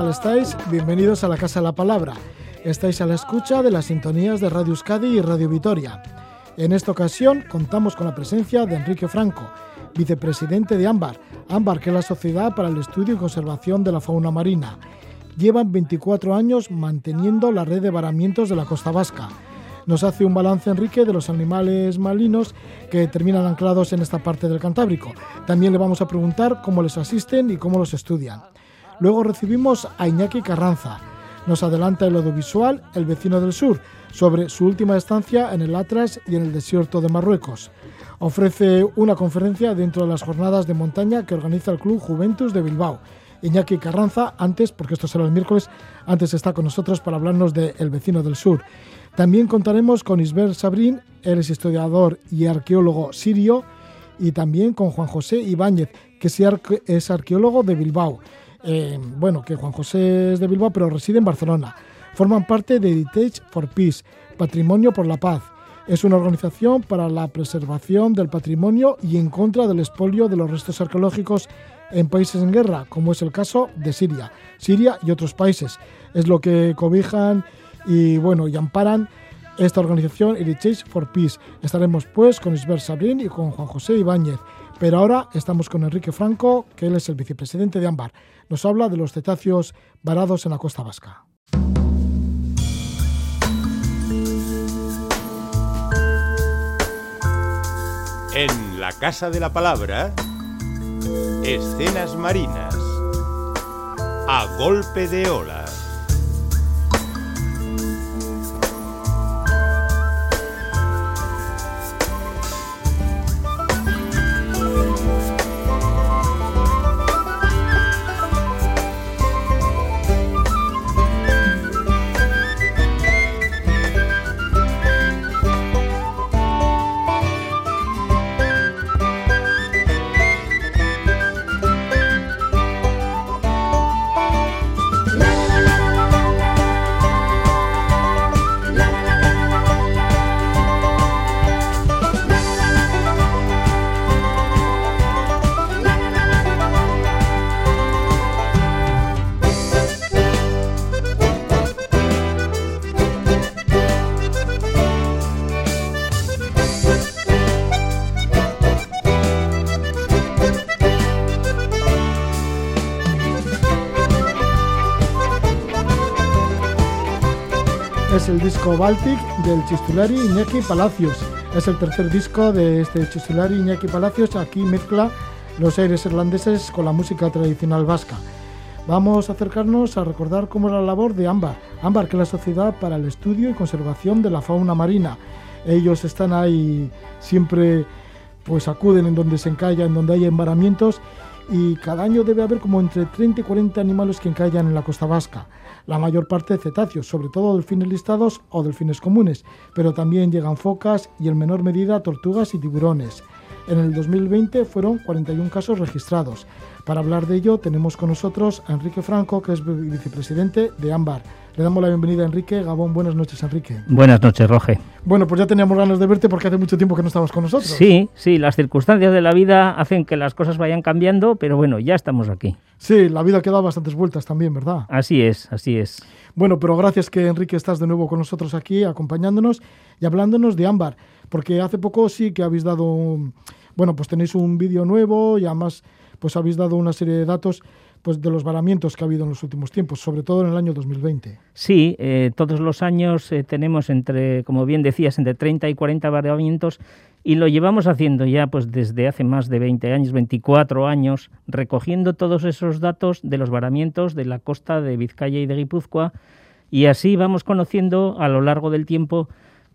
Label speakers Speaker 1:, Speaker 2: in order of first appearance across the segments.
Speaker 1: tal estáis? Bienvenidos a la Casa de la Palabra. Estáis a la escucha de las sintonías de Radio Euskadi y Radio Vitoria. En esta ocasión contamos con la presencia de Enrique Franco, vicepresidente de AMBAR. AMBAR, que es la Sociedad para el Estudio y Conservación de la Fauna Marina. Llevan 24 años manteniendo la red de varamientos de la costa vasca. Nos hace un balance, Enrique, de los animales marinos que terminan anclados en esta parte del Cantábrico. También le vamos a preguntar cómo les asisten y cómo los estudian. Luego recibimos a Iñaki Carranza. Nos adelanta el audiovisual El vecino del sur, sobre su última estancia en el Atlas y en el desierto de Marruecos. Ofrece una conferencia dentro de las jornadas de montaña que organiza el Club Juventus de Bilbao. Iñaki Carranza, antes, porque esto será el miércoles, antes está con nosotros para hablarnos de El vecino del sur. También contaremos con Isbert Sabrín, él es historiador y arqueólogo sirio, y también con Juan José Ibáñez, que es arqueólogo de Bilbao. Eh, bueno, que Juan José es de Bilbao, pero reside en Barcelona. Forman parte de Heritage for Peace, Patrimonio por la Paz. Es una organización para la preservación del patrimonio y en contra del expolio de los restos arqueológicos en países en guerra, como es el caso de Siria, Siria y otros países. Es lo que cobijan y bueno y amparan esta organización Heritage for Peace. Estaremos pues con Isbert Sabrín y con Juan José Ibáñez. Pero ahora estamos con Enrique Franco, que él es el vicepresidente de AMBAR. Nos habla de los cetáceos varados en la costa vasca.
Speaker 2: En la Casa de la Palabra, escenas marinas, a golpe de olas.
Speaker 1: El disco Baltic del Chistulari Iñaki Palacios. Es el tercer disco de este Chistulari Iñaki Palacios. Aquí mezcla los aires irlandeses con la música tradicional vasca. Vamos a acercarnos a recordar cómo es la labor de AMBAR. AMBAR, que es la Sociedad para el Estudio y Conservación de la Fauna Marina. Ellos están ahí siempre, pues acuden en donde se encalla, en donde hay embaramientos y cada año debe haber como entre 30 y 40 animales que encallan en la costa vasca la mayor parte de cetáceos, sobre todo delfines listados o delfines comunes, pero también llegan focas y en menor medida tortugas y tiburones. En el 2020 fueron 41 casos registrados. Para hablar de ello tenemos con nosotros a Enrique Franco, que es vicepresidente de AMBAR. Le damos la bienvenida a Enrique. Gabón, buenas noches, Enrique.
Speaker 3: Buenas noches, Roge.
Speaker 1: Bueno, pues ya teníamos ganas de verte porque hace mucho tiempo que no estabas con nosotros.
Speaker 3: Sí, sí, las circunstancias de la vida hacen que las cosas vayan cambiando, pero bueno, ya estamos aquí.
Speaker 1: Sí, la vida ha quedado bastantes vueltas también, ¿verdad?
Speaker 3: Así es, así es.
Speaker 1: Bueno, pero gracias que Enrique estás de nuevo con nosotros aquí, acompañándonos y hablándonos de ámbar, porque hace poco sí que habéis dado, bueno, pues tenéis un vídeo nuevo y además pues habéis dado una serie de datos pues de los varamientos que ha habido en los últimos tiempos, sobre todo en el año 2020.
Speaker 3: Sí, eh, todos los años eh, tenemos entre, como bien decías, entre 30 y 40 varamientos y lo llevamos haciendo ya pues desde hace más de 20 años, 24 años, recogiendo todos esos datos de los varamientos de la costa de Vizcaya y de Guipúzcoa y así vamos conociendo a lo largo del tiempo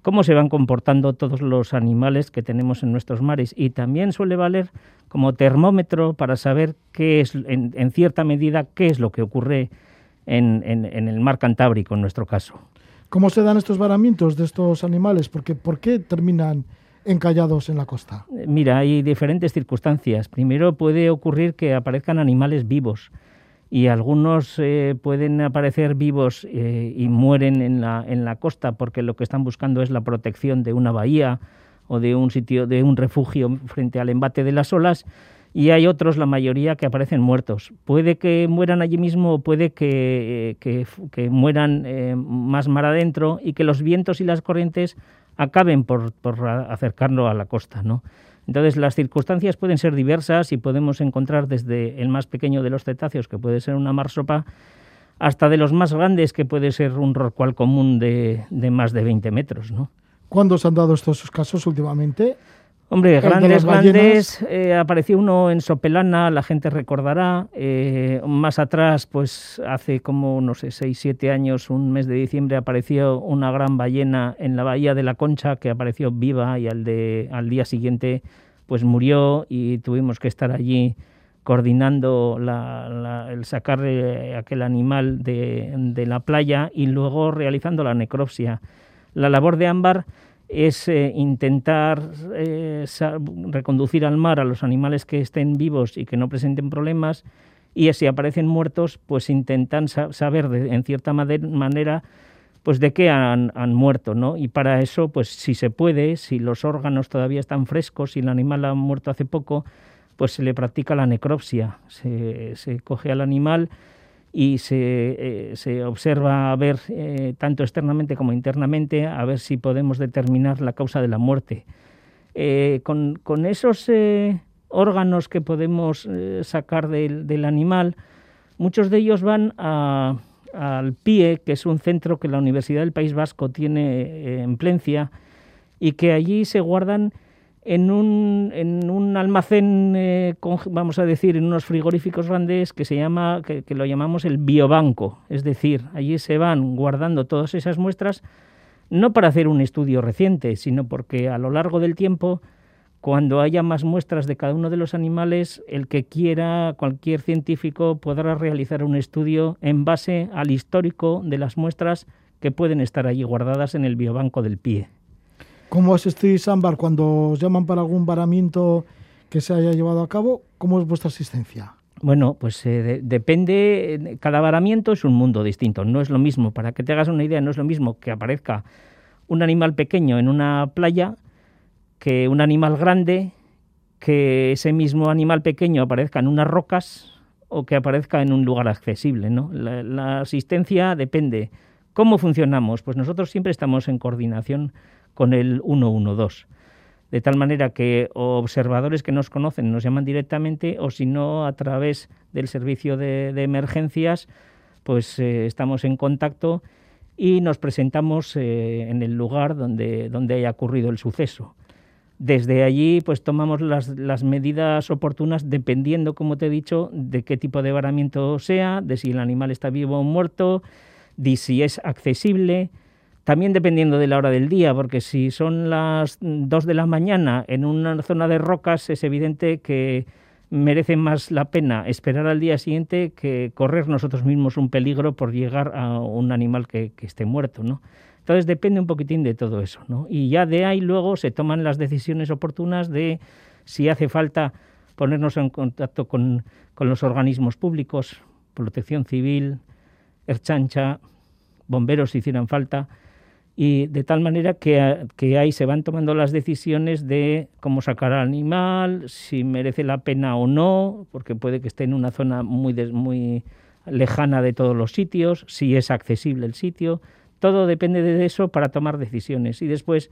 Speaker 3: cómo se van comportando todos los animales que tenemos en nuestros mares y también suele valer como termómetro para saber qué es, en, cierta medida, qué es lo que ocurre en, en, el mar Cantábrico, en nuestro caso.
Speaker 1: ¿Cómo se dan estos varamientos de estos animales? Porque, ¿Por qué terminan encallados en la costa?
Speaker 3: Eh, mira, hay diferentes circunstancias. Primero puede ocurrir que aparezcan animales vivos y algunos eh, pueden aparecer vivos eh, y mueren en la, en la costa porque lo que están buscando es la protección de una bahía o de un sitio, de un refugio frente al embate de las olas. y hay otros, la mayoría, que aparecen muertos. Puede que mueran allí mismo o puede que, que, mueran eh, más mar adentro y que los vientos y las corrientes acaben por, por acercarlo a la costa, ¿no? Entonces, las circunstancias pueden ser diversas y podemos encontrar desde el más pequeño de los cetáceos, que puede ser una marsopa, hasta de los más grandes, que puede ser un rorcual común de, de más de 20 metros. ¿no?
Speaker 1: ¿Cuándo se han dado estos casos últimamente?
Speaker 3: Hombre, grandes, grandes. Eh, apareció uno en Sopelana, la gente recordará. Eh, más atrás, pues hace como, no sé, seis, siete años, un mes de diciembre, apareció una gran ballena en la bahía de la Concha que apareció viva y al, de, al día siguiente, pues murió y tuvimos que estar allí coordinando el sacar eh, aquel animal de, de la playa y luego realizando la necropsia. La labor de Ámbar es eh, intentar eh, reconducir al mar a los animales que estén vivos y que no presenten problemas y si aparecen muertos, pues intentan saber en cierta manera pues de qué han, muerto, ¿no? Y para eso, pues si se puede, si los órganos todavía están frescos, si el animal ha muerto hace poco, pues se le practica la necropsia, se, se coge al animal, y se, eh, se observa a ver eh, tanto externamente como internamente a ver si podemos determinar la causa de la muerte. Eh, con, con, esos órganos que podemos sacar del, del, animal, muchos de ellos van a, al PIE, que es un centro que la Universidad del País Vasco tiene en Plencia, y que allí se guardan en un, almacén, eh, vamos a decir, en unos frigoríficos grandes que se llama, que, lo llamamos el biobanco. Es decir, allí se van guardando todas esas muestras, no para hacer un estudio reciente, sino porque a lo largo del tiempo, cuando haya más muestras de cada uno de los animales, el que quiera, cualquier científico, podrá realizar un estudio en base al histórico de las muestras que pueden estar allí guardadas en el biobanco del pie.
Speaker 1: ¿Cómo asistís, Ámbar, cuando os llaman para algún varamiento que se haya llevado a cabo? ¿Cómo es vuestra asistencia?
Speaker 3: Bueno, pues eh, depende, cada varamiento es un mundo distinto, no es lo mismo, para que te hagas una idea, no es lo mismo que aparezca un animal pequeño en una playa que un animal grande, que ese mismo animal pequeño aparezca en unas rocas o que aparezca en un lugar accesible. ¿no? la asistencia depende. ¿Cómo funcionamos? Pues nosotros siempre estamos en coordinación con el 112. De tal manera que observadores que nos conocen nos llaman directamente o si no a través del servicio de, emergencias, pues eh, estamos en contacto y nos presentamos eh, en el lugar donde, donde haya ocurrido el suceso. Desde allí, pues tomamos las, las, medidas oportunas dependiendo, como te he dicho, de qué tipo de varamiento sea, de si el animal está vivo o muerto, de si es accesible, también dependiendo de la hora del día, porque si son las 2 de la mañana en una zona de rocas, es evidente que merece más la pena esperar al día siguiente que correr nosotros mismos un peligro por llegar a un animal que, esté muerto, ¿no? Entonces depende un poquitín de todo eso, ¿no? Y ya de ahí luego se toman las decisiones oportunas de si hace falta ponernos en contacto con, con los organismos públicos, protección civil, Erchancha, bomberos si hicieran falta, y de tal manera que, que, ahí se van tomando las decisiones de cómo sacar al animal, si merece la pena o no, porque puede que esté en una zona muy, muy lejana de todos los sitios, si es accesible el sitio, todo depende de eso para tomar decisiones. Y después,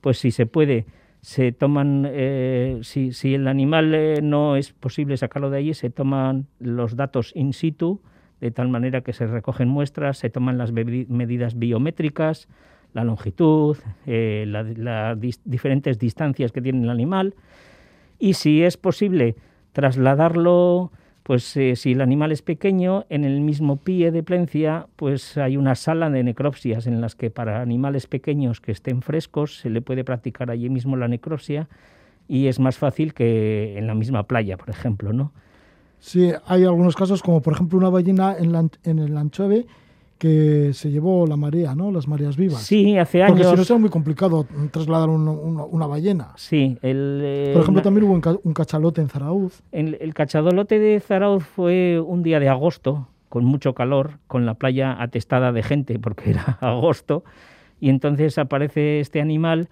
Speaker 3: pues si se puede, se toman, eh, si, si, el animal eh, no es posible sacarlo de allí, se toman los datos in situ, de tal manera que se recogen muestras, se toman las medidas biométricas, la longitud, eh, las diferentes distancias que tiene el animal y si es posible trasladarlo, pues eh, si el animal es pequeño, en el mismo pie de plencia, pues hay una sala de necropsias en las que para animales pequeños que estén frescos se le puede practicar allí mismo la necropsia y es más fácil que en la misma playa, por ejemplo, ¿no?
Speaker 1: Sí, hay algunos casos como por ejemplo una ballena en, en el anchove que se llevó la marea, ¿no? Las mareas vivas.
Speaker 3: Sí, hace años.
Speaker 1: Porque si no sea muy complicado trasladar una ballena.
Speaker 3: Sí. El, eh,
Speaker 1: Por ejemplo, también hubo un, cachalote en Zarauz.
Speaker 3: El, el cachalote de Zarauz fue un día de agosto, con mucho calor, con la playa atestada de gente, porque era agosto, y entonces aparece este animal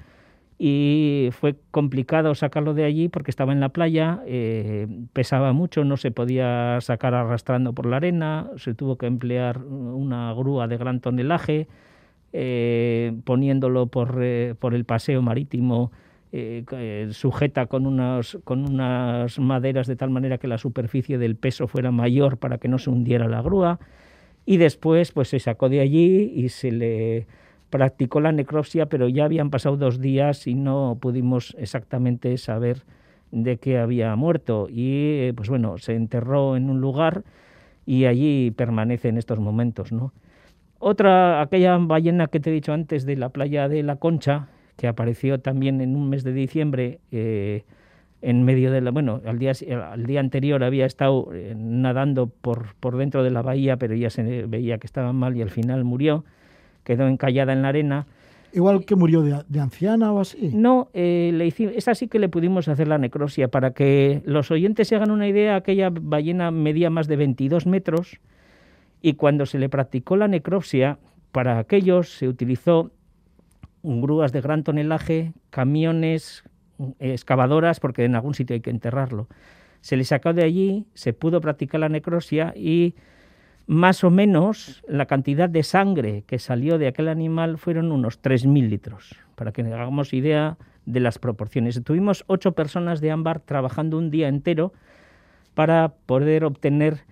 Speaker 3: y fue complicado sacarlo de allí porque estaba en la playa, eh, pesaba mucho, no se podía sacar arrastrando por la arena, se tuvo que emplear una grúa de gran tonelaje, eh, poniéndolo por, eh, por, el paseo marítimo sujeta con unas, con unas maderas de tal manera que la superficie del peso fuera mayor para que no se hundiera la grúa. Y después pues se sacó de allí y se le practicó la necropsia, pero ya habían pasado dos días y no pudimos exactamente saber de qué había muerto. Y eh, pues bueno, se enterró en un lugar y allí permanece en estos momentos, ¿no? Otra, aquella ballena que te he dicho antes de la playa de la Concha, que apareció también en un mes de diciembre, eh, en medio de la, bueno, al día, al día anterior había estado eh, nadando por, por dentro de la bahía, pero ya se veía que estaba mal y al final murió quedó encallada en la arena.
Speaker 1: Igual que murió de, anciana o así.
Speaker 3: No, eh, le hicimos, es así que le pudimos hacer la necrosia. Para que los oyentes se hagan una idea, aquella ballena medía más de 22 metros y cuando se le practicó la necropsia, para aquellos se utilizó grúas de gran tonelaje, camiones, excavadoras, porque en algún sitio hay que enterrarlo. Se le sacó de allí, se pudo practicar la necrosia y más o menos la cantidad de sangre que salió de aquel animal fueron unos 3.000 litros, para que hagamos idea de las proporciones. Tuvimos ocho personas de ámbar trabajando un día entero para poder obtener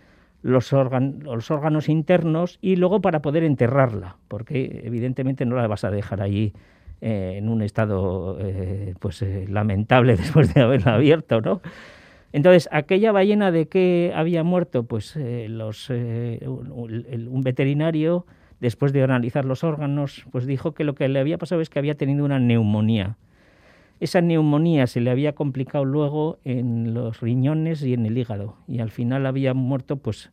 Speaker 3: los, los, órganos internos y luego para poder enterrarla, porque evidentemente no la vas a dejar allí eh, en un estado eh, pues eh, lamentable después de haberla abierto, ¿no? Entonces, aquella ballena de que había muerto, pues eh, eh, un veterinario, después de analizar los órganos, pues dijo que lo que le había pasado es que había tenido una neumonía. Esa neumonía se le había complicado luego en los riñones y en el hígado, y al final había muerto, pues,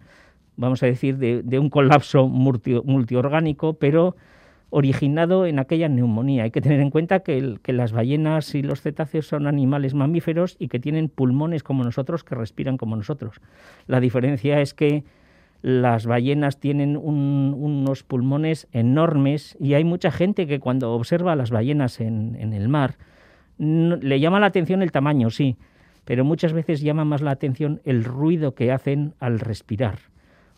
Speaker 3: vamos a decir, de, de un colapso multiorgánico, pero originado en aquella neumonía. Hay que tener en cuenta que, las ballenas y los cetáceos son animales mamíferos y que tienen pulmones como nosotros, que respiran como nosotros. La diferencia es que las ballenas tienen unos pulmones enormes y hay mucha gente que cuando observa a las ballenas en, el mar le llama la atención el tamaño, sí, pero muchas veces llama más la atención el ruido que hacen al respirar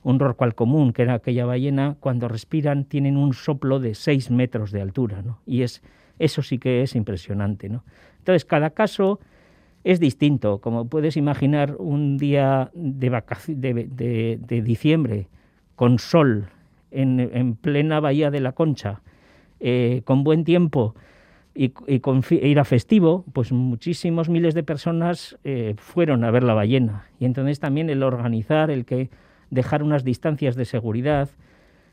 Speaker 3: un rorcual común, que era aquella ballena, cuando respiran tienen un soplo de 6 metros de altura, ¿no? Y es, eso sí que es impresionante, ¿no? Entonces, cada caso es distinto. Como puedes imaginar, un día de, de, diciembre, con sol, en, plena bahía de la Concha, eh, con buen tiempo y, con era festivo, pues muchísimos miles de personas eh, fueron a ver la ballena. Y entonces también el organizar, el que dejar unas distancias de seguridad,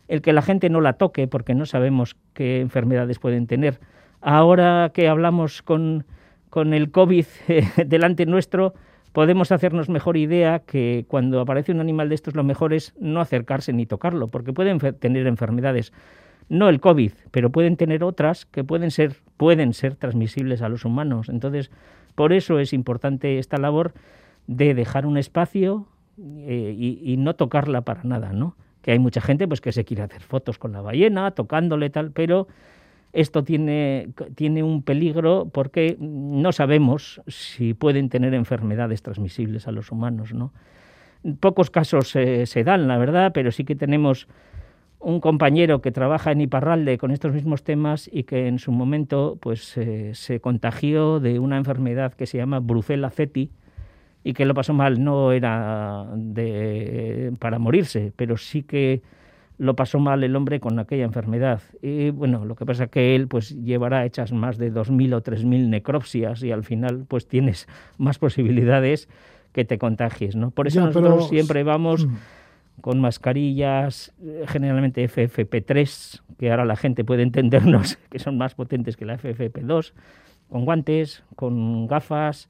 Speaker 3: el que la gente no la toque porque no sabemos qué enfermedades pueden tener. Ahora que hablamos con, con el COVID delante nuestro, podemos hacernos mejor idea que cuando aparece un animal de estos lo mejor es no acercarse ni tocarlo, porque pueden tener enfermedades, no el COVID, pero pueden tener otras que pueden ser, pueden ser transmisibles a los humanos. Entonces, por eso es importante esta labor de dejar un espacio eh, y, no tocarla para nada, ¿no? Que hay mucha gente pues que se quiere hacer fotos con la ballena, tocándole tal, pero esto tiene, tiene un peligro porque no sabemos si pueden tener enfermedades transmisibles a los humanos, ¿no? Pocos casos se dan, la verdad, pero sí que tenemos un compañero que trabaja en Iparralde con estos mismos temas y que en su momento pues eh, se contagió de una enfermedad que se llama Brucella ceti, y que lo pasó mal no era de, para morirse, pero sí que lo pasó mal el hombre con aquella enfermedad. Y bueno, lo que pasa es que él pues llevará hechas más de 2.000 o 3.000 necropsias y al final pues tienes más posibilidades que te contagies, ¿no? Por eso nosotros siempre vamos mm. con mascarillas, generalmente FFP3, que ahora la gente puede entendernos que son más potentes que la FFP2, con guantes, con gafas,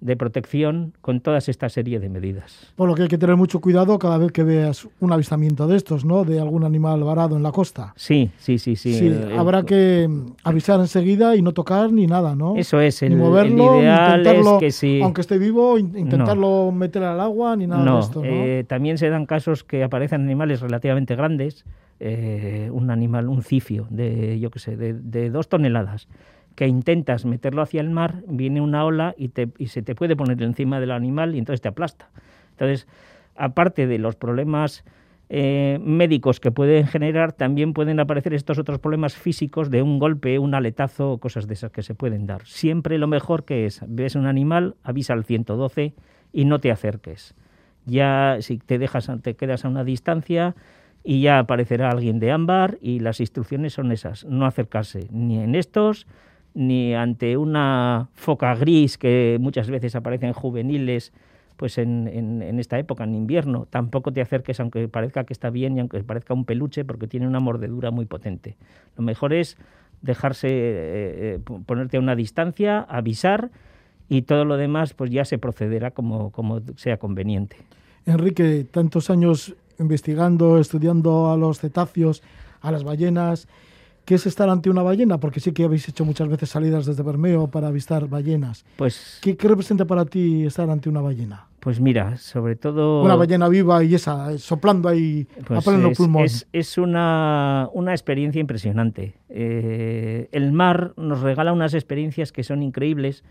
Speaker 3: de protección con toda esta serie de medidas.
Speaker 1: Por lo que hay que tener mucho cuidado cada vez que veas un avistamiento de estos, ¿no? De algún animal varado en la costa.
Speaker 3: Sí, sí, sí, sí.
Speaker 1: habrá que avisar enseguida y no tocar ni nada, ¿no?
Speaker 3: Eso es, el, ni moverlo, ideal es que sí.
Speaker 1: Aunque esté vivo, intentarlo meter al agua ni nada de esto, ¿no?
Speaker 3: Eh, también se dan casos que aparecen animales relativamente grandes, eh, un animal, un cifio de, yo qué sé, de, de dos toneladas que intentas meterlo hacia el mar, viene una ola y, te, y se te puede poner encima del animal y entonces te aplasta. Entonces, aparte de los problemas eh, médicos que pueden generar, también pueden aparecer estos otros problemas físicos de un golpe, un aletazo, cosas de esas que se pueden dar. Siempre lo mejor que es, ves un animal, avisa al 112 y no te acerques. Ya si te dejas, te quedas a una distancia y ya aparecerá alguien de ámbar y las instrucciones son esas, no acercarse ni en estos ni ante una foca gris que muchas veces aparecen juveniles pues en, en, esta época, en invierno, tampoco te acerques aunque parezca que está bien y aunque parezca un peluche porque tiene una mordedura muy potente. Lo mejor es dejarse, eh, eh, ponerte a una distancia, avisar y todo lo demás pues ya se procederá como, como sea conveniente.
Speaker 1: Enrique, tantos años investigando, estudiando a los cetáceos, a las ballenas, ¿Qué es estar ante una ballena? Porque sí que habéis hecho muchas veces salidas desde Bermeo para avistar ballenas. Pues, ¿Qué, representa para ti estar ante una ballena?
Speaker 3: Pues mira, sobre todo...
Speaker 1: Una ballena viva y esa, soplando ahí
Speaker 3: pues a pleno es, pulmón. Es, una, una, experiencia impresionante. Eh, el mar nos regala unas experiencias que son increíbles,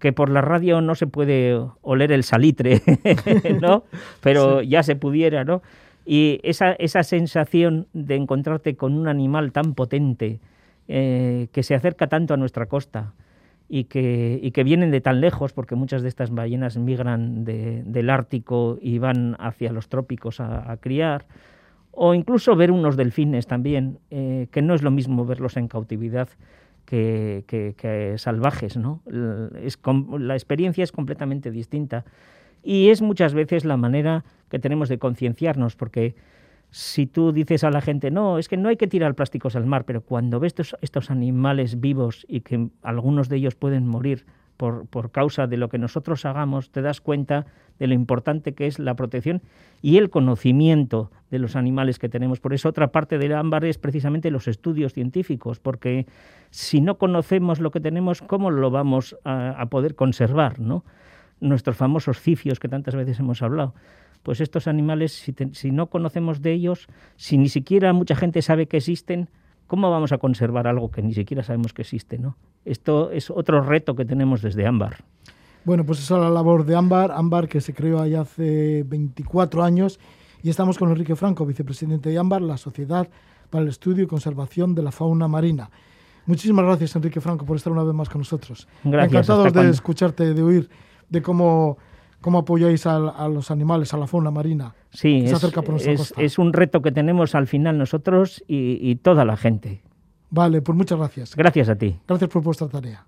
Speaker 3: que por la radio no se puede oler el salitre, ¿no? Pero ya se pudiera, ¿no? Y esa, esa sensación de encontrarte con un animal tan potente, eh, que se acerca tanto a nuestra costa y que, y que vienen de tan lejos, porque muchas de estas ballenas migran del Ártico y van hacia los trópicos a, criar, o incluso ver unos delfines también, eh, que no es lo mismo verlos en cautividad que, que, salvajes, ¿no? Es, la experiencia es completamente distinta. Y es muchas veces la manera que tenemos de concienciarnos, porque si tú dices a la gente, no, es que no hay que tirar plásticos al mar, pero cuando ves estos, animales vivos y que algunos de ellos pueden morir por, por, causa de lo que nosotros hagamos, te das cuenta de lo importante que es la protección y el conocimiento de los animales que tenemos. Por eso otra parte del ámbar es precisamente los estudios científicos, porque si no conocemos lo que tenemos, ¿cómo lo vamos a, a poder conservar? ¿no? Nuestros famosos cifios que tantas veces hemos hablado. Pues estos animales, si, no conocemos de ellos, si ni siquiera mucha gente sabe que existen, ¿cómo vamos a conservar algo que ni siquiera sabemos que existe? ¿no? Esto es otro reto que tenemos desde Ámbar.
Speaker 1: Bueno, pues esa es la labor de Ámbar, Ámbar que se creó allá hace 24 años y estamos con Enrique Franco, vicepresidente de Ámbar, la Sociedad para el Estudio y Conservación de la Fauna Marina. Muchísimas gracias, Enrique Franco, por estar una vez más con nosotros.
Speaker 3: Gracias.
Speaker 1: Encantados de escucharte, de oír de cómo, cómo apoyáis a, los animales, a la fauna marina.
Speaker 3: Sí, es, un reto que tenemos al final nosotros y, y toda la gente.
Speaker 1: Vale, pues muchas gracias.
Speaker 3: Gracias a ti.
Speaker 1: Gracias por vuestra tarea.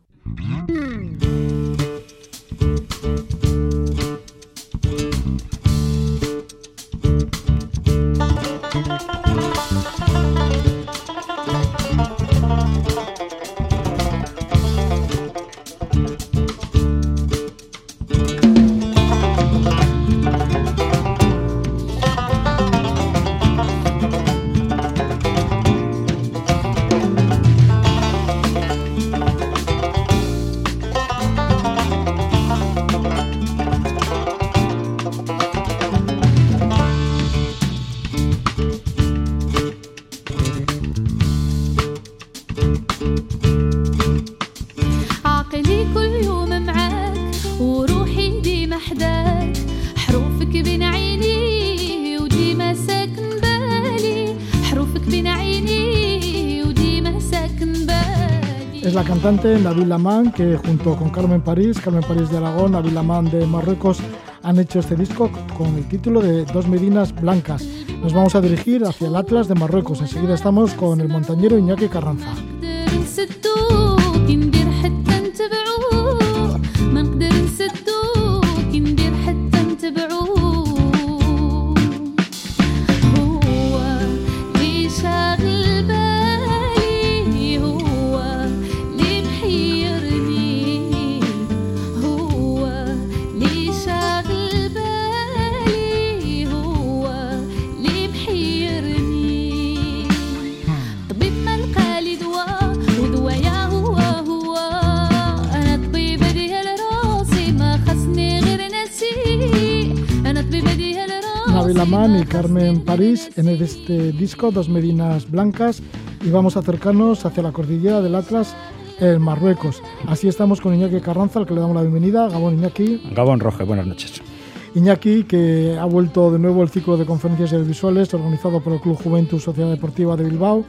Speaker 1: Cantante Nabil Laman, que junto con Carmen París, Carmen París de Aragón, Nabil Laman de Marruecos, han hecho este disco con el título de Dos Medinas Blancas. Nos vamos a dirigir hacia el Atlas de Marruecos. Enseguida estamos con el montañero Iñaki Carranza. Y Carmen París en este disco, Dos Medinas Blancas, y vamos a acercarnos hacia la cordillera del Atlas en Marruecos. Así estamos con Iñaki Carranza, al que le damos la bienvenida. Gabón Iñaki.
Speaker 4: Gabón Roje, buenas noches.
Speaker 1: Iñaki, que ha vuelto de nuevo el ciclo de conferencias audiovisuales organizado por el Club Juventud Sociedad Deportiva de Bilbao,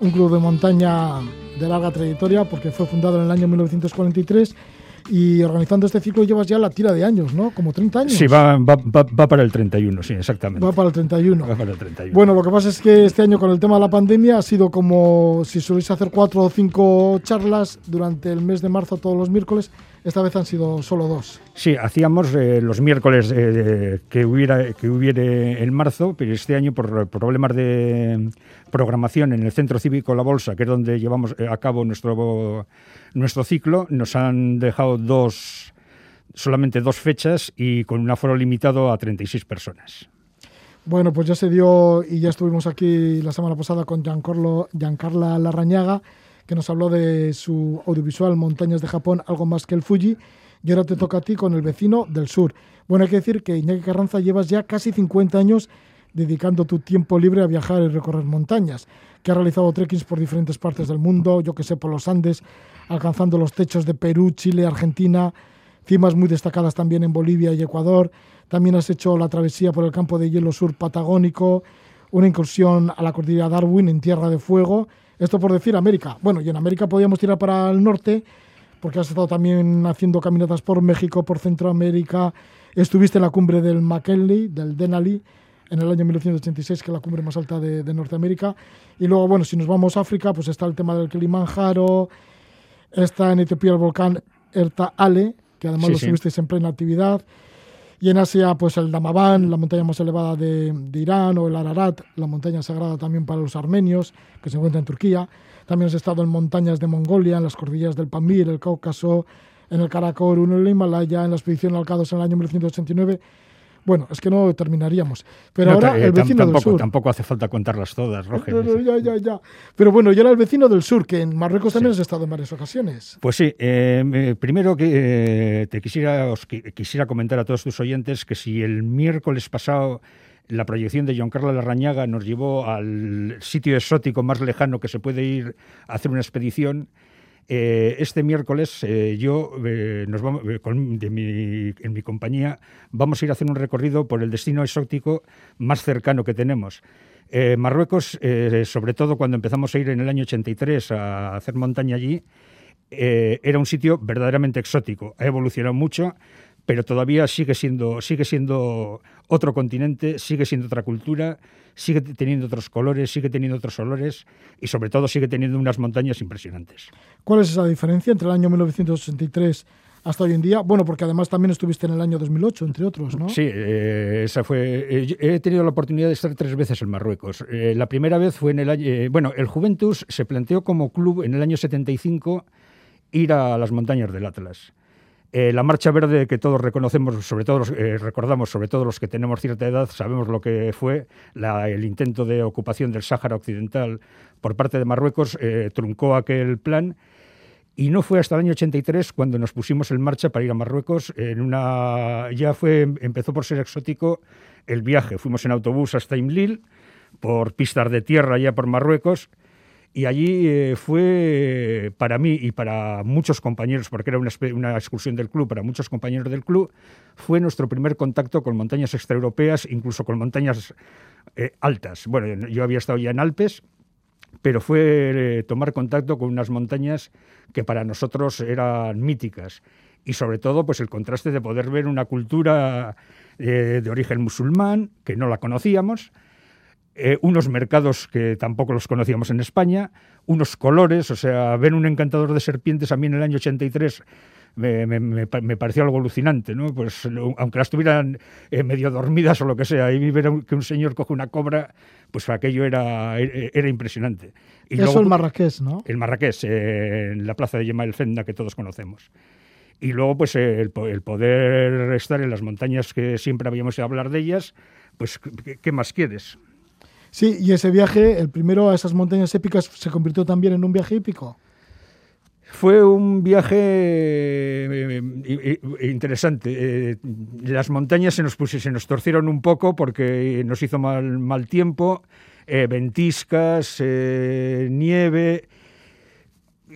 Speaker 1: un club de montaña de larga trayectoria porque fue fundado en el año 1943 y organizando este ciclo llevas ya la tira de años, ¿no? Como 30 años.
Speaker 4: Sí, va, va, va, para el 31, sí, exactamente.
Speaker 1: Va para el 31.
Speaker 4: Va para el 31.
Speaker 1: Bueno, lo que pasa es que este año con el tema de la pandemia ha sido como si solís hacer cuatro o cinco charlas durante el mes de marzo todos los miércoles. Esta vez han sido solo dos.
Speaker 4: Sí, hacíamos eh, los miércoles eh, que hubiera que hubiere en marzo, pero este año por problemas de programación en el Centro Cívico La Bolsa, que es donde llevamos eh, a cabo nuestro nuestro ciclo, nos han dejado dos solamente dos fechas y con un aforo limitado a 36 personas.
Speaker 1: Bueno, pues ya se dio y ya estuvimos aquí la semana pasada con Giancarlo, Giancarla Larrañaga que nos habló de su audiovisual Montañas de Japón, algo más que el Fuji. Y ahora te toca a ti con el vecino del sur. Bueno, hay que decir que Iñaki Carranza llevas ya casi 50 años dedicando tu tiempo libre a viajar y recorrer montañas, que ha realizado trekkings por diferentes partes del mundo, yo que sé, por los Andes, alcanzando los techos de Perú, Chile, Argentina, cimas muy destacadas también en Bolivia y Ecuador. También has hecho la travesía por el campo de hielo sur patagónico, una incursión a la cordillera Darwin en Tierra de Fuego esto por decir América. Bueno, y en América podíamos tirar para el norte, porque has estado también haciendo caminatas por México, por Centroamérica. Estuviste en la cumbre del McKinley, del Denali, en el año 1986, que es la cumbre más alta de, Norteamérica. Y luego, bueno, si nos vamos a África, pues está el tema del Kilimanjaro, está en Etiopía el volcán Erta Ale, que además lo subisteis en plena actividad. Y en Asia, pues el Damavand, la montaña más elevada de, Irán, o el Ararat, la montaña sagrada también para los armenios, que se encuentra en Turquía. También has estado en montañas de Mongolia, en las cordillas del Pamir, el Cáucaso, en el Karakorum, en el Himalaya, en la expedición Alcados en el año 1989 bueno, es que no terminaríamos. Pero ahora el vecino
Speaker 4: tampoco,
Speaker 1: del sur.
Speaker 4: Tampoco hace falta contarlas todas, Roger.
Speaker 1: ya, ya, ya. Pero bueno, y ahora el vecino del sur, que en Marruecos también has estado en varias ocasiones.
Speaker 4: Pues sí. Eh, primero que eh, te quisiera, os quisiera comentar a todos tus oyentes que si el miércoles pasado la proyección de Giancarlo Larrañaga nos llevó al sitio exótico más lejano que se puede ir a hacer una expedición, eh, este miércoles eh, yo eh, vamos, en mi compañía vamos a ir a hacer un recorrido por el destino exótico más cercano que tenemos. Marruecos, sobre todo cuando empezamos a ir en el año 83 a hacer montaña allí, era un sitio verdaderamente exótico. Ha evolucionado mucho pero todavía sigue siendo, sigue siendo otro continente, sigue siendo otra cultura, sigue teniendo otros colores, sigue teniendo otros olores y sobre todo sigue teniendo unas montañas impresionantes.
Speaker 1: ¿Cuál es esa diferencia entre el año 1983 hasta hoy en día? Bueno, porque además también estuviste en el año 2008, entre otros, ¿no?
Speaker 4: Sí, eh, esa fue. Eh, he tenido la oportunidad de estar tres veces en Marruecos. Eh, la primera vez fue en el año. bueno, el Juventus se planteó como club en el año 75 ir a las montañas del Atlas. Eh, la marcha verde que todos reconocemos, sobre todo eh, recordamos, sobre todo los que tenemos cierta edad, sabemos lo que fue el intento de ocupación del Sáhara Occidental por parte de Marruecos, eh, truncó aquel plan. Y no fue hasta el año 83 cuando nos pusimos en marcha para ir a Marruecos. En una, ya fue, empezó por ser exótico el viaje. Fuimos en autobús hasta Imlil, por pistas de tierra ya por Marruecos, y allí eh, fue para mí y para muchos compañeros, porque era una, excursión del club, para muchos compañeros del club, fue nuestro primer contacto con montañas extraeuropeas, incluso con montañas eh, altas. Bueno, yo había estado ya en Alpes, pero fue eh, tomar contacto con unas montañas que para nosotros eran míticas. Y sobre todo, pues el contraste de poder ver una cultura de origen musulmán, que no la conocíamos, eh, unos mercados que tampoco los conocíamos en España, unos colores, o sea, ver un encantador de serpientes a mí en el año 83 me, me, pareció algo alucinante, ¿no? Pues aunque las tuvieran eh, medio dormidas o lo que sea, y ver que un señor coge una cobra, pues aquello era, era impresionante.
Speaker 1: Y Eso el Marrakech, ¿no?
Speaker 4: El Marrakech, eh, en la plaza de Yema el Fenda que todos conocemos. Y luego, pues el, el, poder estar en las montañas que siempre habíamos ido a hablar de ellas, pues ¿qué, más quieres?
Speaker 1: Sí, y ese viaje, el primero a esas montañas épicas, se convirtió también en un viaje épico.
Speaker 4: Fue un viaje eh, eh, eh, interesante. las montañas se nos, se nos torcieron un poco porque nos hizo mal, mal tiempo, ventiscas, nieve.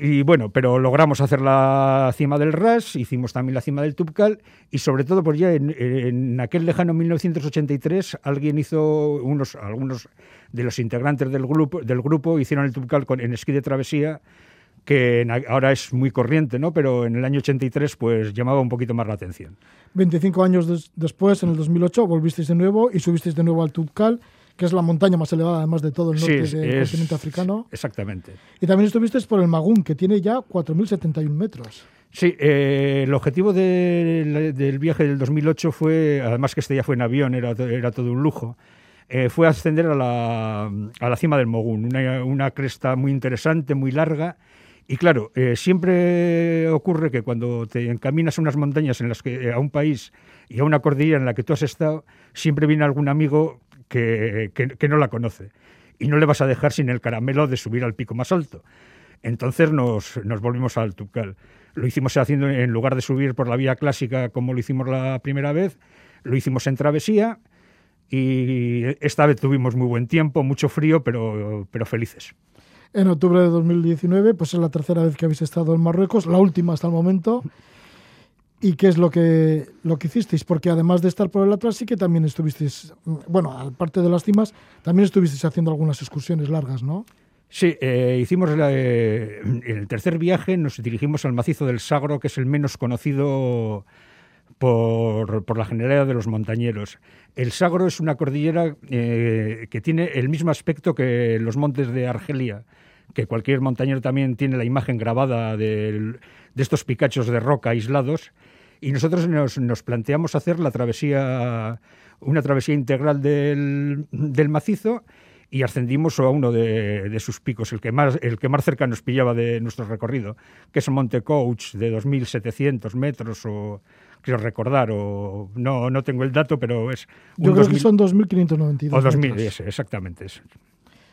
Speaker 4: Y bueno, pero logramos hacer la cima del RAS, hicimos también la cima del Tubcal y sobre todo, pues ya en, aquel lejano 1983 alguien hizo, unos, algunos de los integrantes del grupo, del grupo hicieron el Tubcal con, en esquí de travesía, que ahora es muy corriente, ¿no? Pero en el año 83 pues llamaba un poquito más la atención.
Speaker 1: 25 años después, en el 2008, volvisteis de nuevo y subisteis de nuevo al Tubcal que es la montaña más elevada además de todo el norte del continente africano.
Speaker 4: Exactamente.
Speaker 1: Y también estuviste por el Magún, que tiene ya 4.071 metros.
Speaker 4: Sí, eh, el objetivo del viaje del 2008 fue, además que este ya fue en avión, era, era todo un lujo, eh, fue ascender a la, a la, cima del Mogún, una, una, cresta muy interesante, muy larga. Y claro, eh, siempre ocurre que cuando te encaminas a unas montañas en las que, a un país y a una cordillera en la que tú has estado, siempre viene algún amigo que, no la conoce. Y no le vas a dejar sin el caramelo de subir al pico más alto. Entonces nos, volvimos al Tucal. Lo hicimos haciendo, en lugar de subir por la vía clásica como lo hicimos la primera vez, lo hicimos en travesía y esta vez tuvimos muy buen tiempo, mucho frío, pero, pero felices.
Speaker 1: En octubre de 2019, pues es la tercera vez que habéis estado en Marruecos, la última hasta el momento. ¿Y qué es lo que, lo que hicisteis? Porque además de estar por el Atlas, sí que también estuvisteis, bueno, aparte de las cimas, también estuvisteis haciendo algunas excursiones largas, ¿no?
Speaker 4: Sí, eh, hicimos eh, el tercer viaje, nos dirigimos al macizo del Sagro, que es el menos conocido por, por la generalidad de los montañeros. El Sagro es una cordillera eh, que tiene el mismo aspecto que los montes de Argelia, que cualquier montañero también tiene la imagen grabada de estos picachos de roca aislados y nosotros nos, planteamos hacer la travesía, una travesía integral del, macizo y ascendimos a uno de, sus picos, el que, más, el que más cerca nos pillaba de nuestro recorrido, que es el Monte Couch de 2.700 metros o quiero recordar, o no, no tengo el dato, pero es...
Speaker 1: Yo creo que son 2.592.
Speaker 4: O 2.000, exactamente.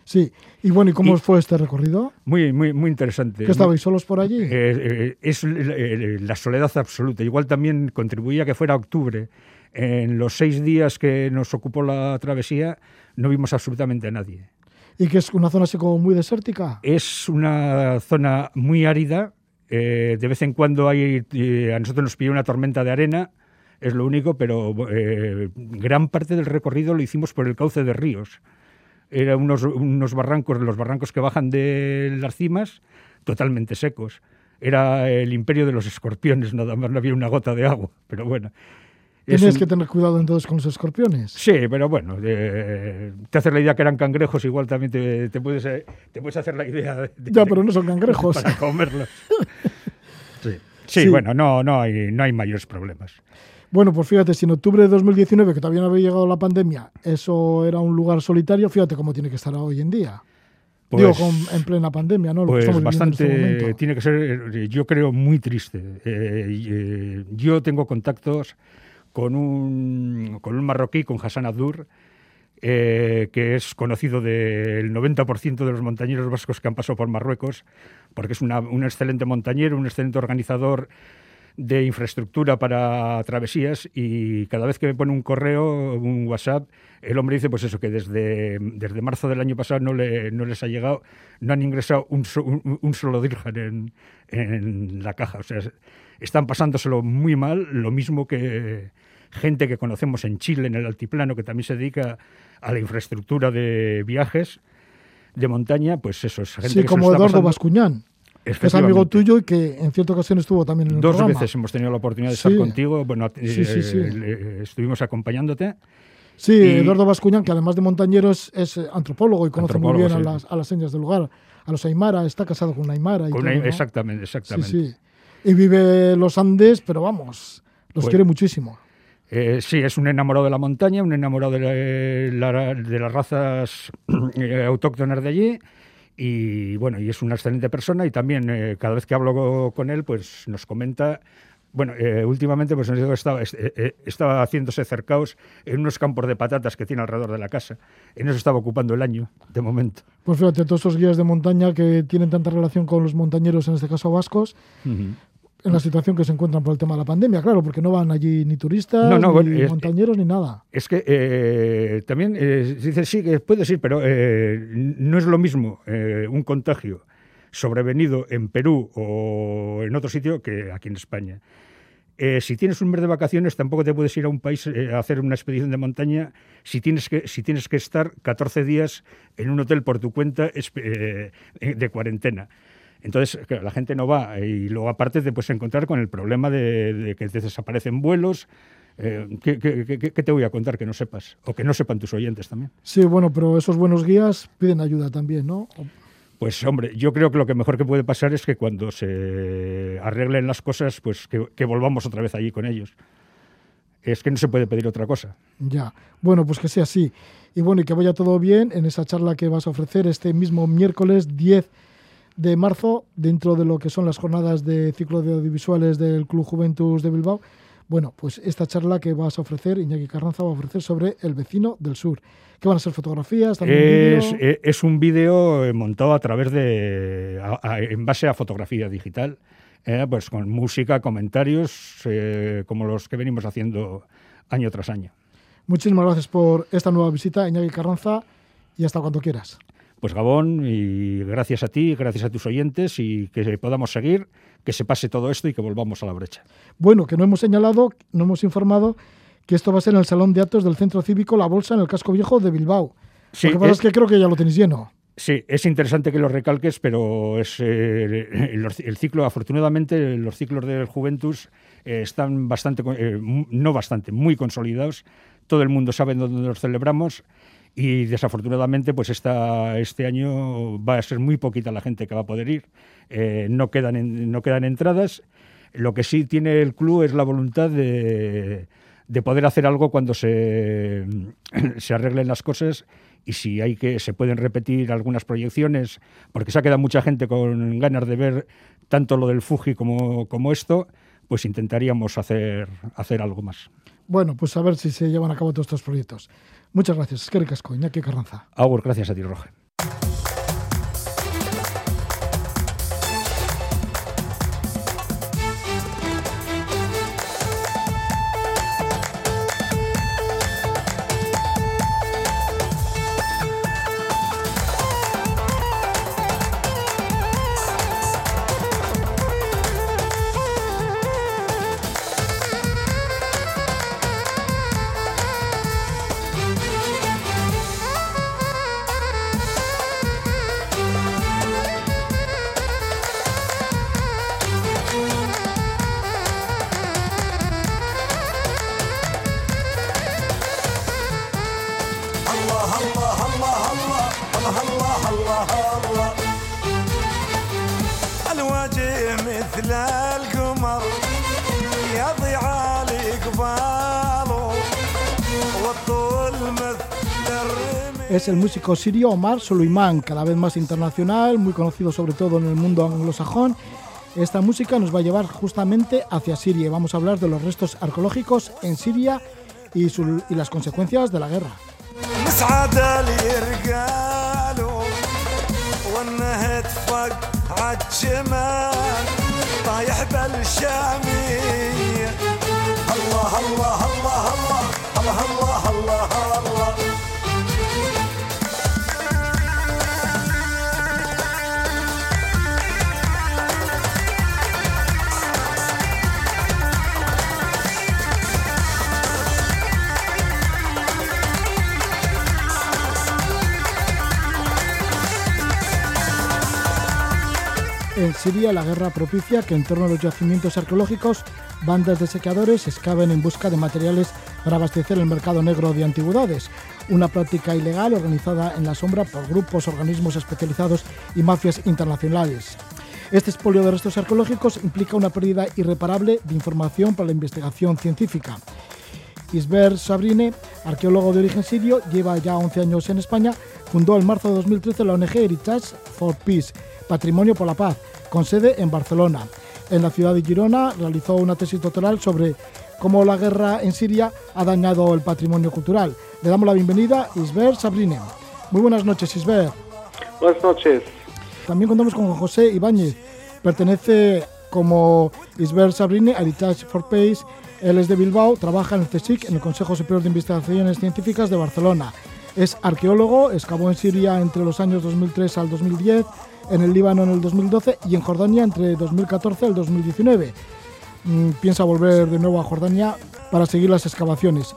Speaker 1: Sí, y bueno, ¿y cómo fue este recorrido?
Speaker 4: Muy, muy, muy interesante.
Speaker 1: ¿Que estabais solos por allí? Eh,
Speaker 4: eh, es eh, la soledad absoluta. Igual también contribuía que fuera octubre. En los seis días que nos ocupó la travesía no vimos absolutamente a nadie.
Speaker 1: ¿Y que es una zona así como muy desértica?
Speaker 4: Es una zona muy árida. de vez en cuando hay, a nosotros nos pilló una tormenta de arena, es lo único, pero gran parte del recorrido lo hicimos por el cauce de ríos eran unos, unos barrancos, los barrancos que bajan de las cimas, totalmente secos. Era el imperio de los escorpiones, nada más no había una gota de agua, pero bueno.
Speaker 1: Tienes que tener cuidado entonces con los escorpiones.
Speaker 4: Sí, pero bueno, te haces la idea que eran cangrejos, igual también te, te puedes, te puedes hacer la idea. De,
Speaker 1: ya, pero no son cangrejos.
Speaker 4: Para comerlos. sí. Sí, bueno, no, no, hay, no hay mayores problemas.
Speaker 1: Bueno, pues fíjate, si en octubre de 2019, que todavía no había llegado la pandemia, eso era un lugar solitario, fíjate cómo tiene que estar hoy en día. Digo, pues en plena pandemia, ¿no?
Speaker 4: pues bastante, este tiene que ser, eh, yo creo, muy triste. Eh, eh, yo tengo contactos con un, con un marroquí, con Hassan Abdur, que es conocido del 90% de los montañeros vascos que han pasado por Marruecos, porque es un excelente montañero, un excelente organizador de infraestructura para travesías y cada vez que me pone un correo, un WhatsApp, el hombre dice pues eso, que desde, desde marzo del año pasado no, le, no les ha llegado, no han ingresado un, un, solo dirham en, en la caja. O sea, están pasándoselo muy mal, lo mismo que gente que conocemos en Chile, en el altiplano, que también se dedica a la infraestructura de viajes de montaña, pues eso es
Speaker 1: gente sí, como Eduardo Bascuñán es amigo tuyo y que en cierta ocasión estuvo también en el
Speaker 4: Dos veces hemos tenido la oportunidad de estar contigo. Bueno, eh, estuvimos acompañándote.
Speaker 1: Sí, Eduardo Bascuñán, que además de montañero es, antropólogo y conoce muy bien a, las, a las señas del lugar, a los Aymara, está casado con una Aymara. Y
Speaker 4: Exactamente, exactamente.
Speaker 1: Y vive los Andes, pero vamos, los pues quiere muchísimo.
Speaker 4: Eh, sí, es un enamorado de la montaña, un enamorado de, de las razas eh, autóctonas de allí y bueno, y es una excelente persona y también eh, cada vez que hablo con él, pues nos comenta bueno, eh, últimamente pues estaba, eh, estaba haciéndose cercaos en unos campos de patatas que tiene alrededor de la casa. En eso estaba ocupando el año, de momento.
Speaker 1: Pues fíjate, todos esos guías de montaña que tienen tanta relación con los montañeros, en este caso vascos, en la situación que se encuentran por el tema de la pandemia, claro, porque no van allí ni turistas, ni montañeros, ni nada.
Speaker 4: Es que eh, también eh, dice sí que puede ser, pero eh, no es lo mismo un contagio sobrevenido en Perú o en otro sitio que aquí en España. Eh, si tienes un mes de vacaciones, tampoco te puedes ir a un país eh, a hacer una expedición de montaña si tienes que, si tienes que estar 14 días en un hotel por tu cuenta eh, de cuarentena. Entonces, la gente no va y luego aparte te puedes encontrar con el problema de, que te desaparecen vuelos. ¿qué, qué, te voy a contar que no sepas? O que no sepan tus oyentes también.
Speaker 1: Sí, bueno, pero esos buenos guías piden ayuda también, ¿no?
Speaker 4: Pues hombre, yo creo que lo que mejor que puede pasar es que cuando se arreglen las cosas, pues que, volvamos otra vez allí con ellos. Es que no se puede pedir otra cosa.
Speaker 1: Ya, bueno, pues que sea así. Y bueno, y que vaya todo bien en esa charla que vas a ofrecer este mismo miércoles 10 de marzo, dentro de lo que son las jornadas de ciclo de audiovisuales del Club Juventus de Bilbao. Bueno, pues esta charla que vas a ofrecer, Iñaki Carranza va a ofrecer sobre el vecino del sur. ¿Qué van a ser fotografías?
Speaker 4: Es, eh, es, un vídeo eh, montado a través de, en base a fotografía digital, eh, pues con música, comentarios, como los que venimos haciendo año tras año.
Speaker 1: Muchísimas gracias por esta nueva visita, Iñaki Carranza, y hasta cuando quieras.
Speaker 4: Pues Gabón, y gracias a ti, gracias a tus oyentes, y que podamos seguir, que se pase todo esto y que volvamos a la brecha.
Speaker 1: Bueno, que no hemos señalado, no hemos informado que esto va a ser en el Salón de Actos del Centro Cívico La Bolsa en el Casco Viejo de Bilbao. lo que pasa es, que creo que ya lo tenéis lleno.
Speaker 4: Sí, es interesante que lo recalques, pero es eh, el, ciclo, afortunadamente, los ciclos del Juventus eh, están bastante, eh, no bastante, muy consolidados. Todo el mundo sabe dónde los celebramos y desafortunadamente, pues esta, este año va a ser muy poquita la gente que va a poder ir. no, quedan no quedan entradas. Lo que sí tiene el club es la voluntad de de poder hacer algo cuando se, se arreglen las cosas y si hay que se pueden repetir algunas proyecciones, porque se ha quedado mucha gente con ganas de ver tanto lo del Fuji como, como esto, pues intentaríamos hacer, hacer algo más.
Speaker 1: Bueno, pues a ver si se llevan a cabo todos estos proyectos. Muchas gracias. Es que ricasco, Iñaki Carranza.
Speaker 4: Agur, gracias a ti, Roge.
Speaker 1: Es el músico sirio Omar Suleiman, cada vez más internacional, muy conocido sobre todo en el mundo anglosajón. Esta música nos va a llevar justamente hacia Siria. Vamos a hablar de los restos arqueológicos en Siria y, y las consecuencias de la guerra. En Siria, la guerra propicia que en torno a los yacimientos arqueológicos, bandas de sequeadores excaven en busca de materiales para abastecer el mercado negro de antigüedades, una práctica ilegal organizada en la sombra por grupos, organismos especializados y mafias internacionales. Este expolio de restos arqueológicos implica una pérdida irreparable de información para la investigación científica. Isber Sabrine, arqueólogo de origen sirio, lleva ya 11 años en España, fundó en marzo de 2013 la ONG Heritage for Peace, Patrimonio por la Paz, con sede en Barcelona. En la ciudad de Girona realizó una tesis doctoral sobre cómo la guerra en Siria ha dañado el patrimonio cultural. Le damos la bienvenida a Isber Sabrine. Muy buenas noches, Isber.
Speaker 5: Buenas noches.
Speaker 1: También contamos con José Ibáñez. Pertenece como Isber Sabrine Heritage for Peace. Él es de Bilbao, trabaja en el CSIC, en el Consejo Superior de Investigaciones Científicas de Barcelona. Es arqueólogo, excavó en Siria entre los años 2003 al 2010 en el Líbano en el 2012 y en Jordania entre 2014 y el 2019. Mm, piensa volver de nuevo a Jordania para seguir las excavaciones.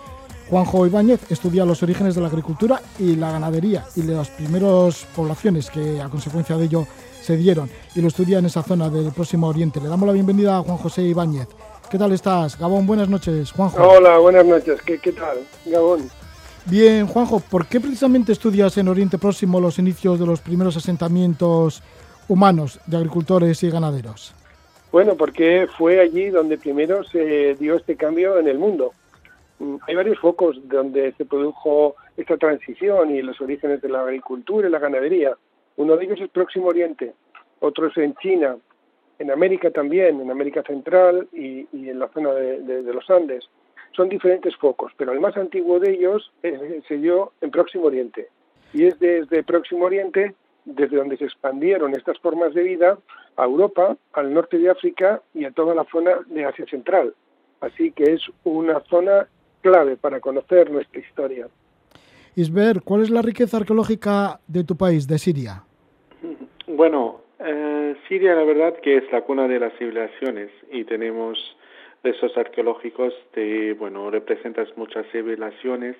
Speaker 1: Juanjo Ibáñez estudia los orígenes de la agricultura y la ganadería y las primeras poblaciones que a consecuencia de ello se dieron y lo estudia en esa zona del Próximo Oriente. Le damos la bienvenida a Juan José Ibáñez. ¿Qué tal estás? Gabón, buenas noches, Juanjo.
Speaker 5: Hola, buenas noches. ¿Qué, qué tal, Gabón?
Speaker 1: Bien, Juanjo, ¿por qué precisamente estudias en Oriente Próximo los inicios de los primeros asentamientos humanos de agricultores y ganaderos?
Speaker 5: Bueno, porque fue allí donde primero se dio este cambio en el mundo. Mm, hay varios focos donde se produjo esta transición y los orígenes de la agricultura y la ganadería. Uno de ellos es Próximo Oriente, otro es en China, en América también, en América Central y, en la zona de, los Andes. Son diferentes focos, pero el más antiguo de ellos se dio en Próximo Oriente. Y es desde Próximo Oriente desde donde se expandieron estas formas de vida a Europa, al norte de África y a toda la zona de Asia Central. Así que es una zona clave para conocer nuestra historia.
Speaker 1: Isber, ¿cuál es la riqueza arqueológica de tu país, de Siria?
Speaker 6: Bueno, eh, Siria la verdad que es la cuna de las civilizaciones y tenemos restos arqueológicos de, bueno, representas muchas civilizaciones